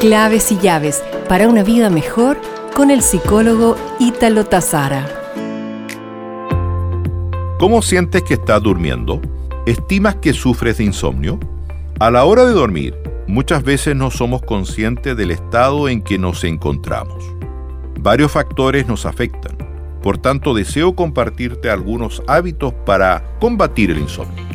Claves y llaves para una vida mejor con el psicólogo Ítalo Tazara. ¿Cómo sientes que estás durmiendo? ¿Estimas que sufres de insomnio? A la hora de dormir, muchas veces no somos conscientes del estado en que nos encontramos. Varios factores nos afectan, por tanto deseo compartirte algunos hábitos para combatir el insomnio.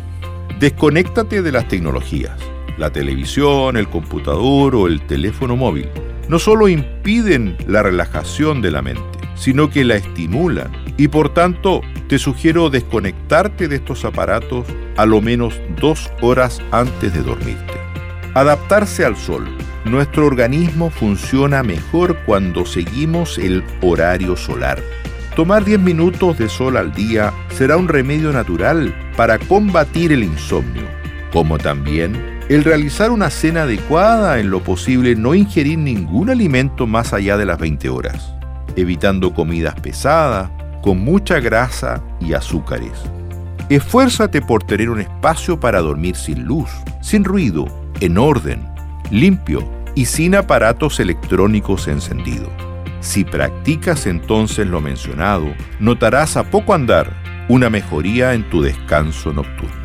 Desconéctate de las tecnologías. La televisión, el computador o el teléfono móvil no solo impiden la relajación de la mente, sino que la estimulan y por tanto te sugiero desconectarte de estos aparatos a lo menos dos horas antes de dormirte. Adaptarse al sol. Nuestro organismo funciona mejor cuando seguimos el horario solar. Tomar 10 minutos de sol al día será un remedio natural para combatir el insomnio, como también el realizar una cena adecuada, en lo posible no ingerir ningún alimento más allá de las 20 horas, evitando comidas pesadas, con mucha grasa y azúcares. Esfuérzate por tener un espacio para dormir sin luz, sin ruido, en orden, limpio y sin aparatos electrónicos encendidos. Si practicas entonces lo mencionado, notarás a poco andar una mejoría en tu descanso nocturno.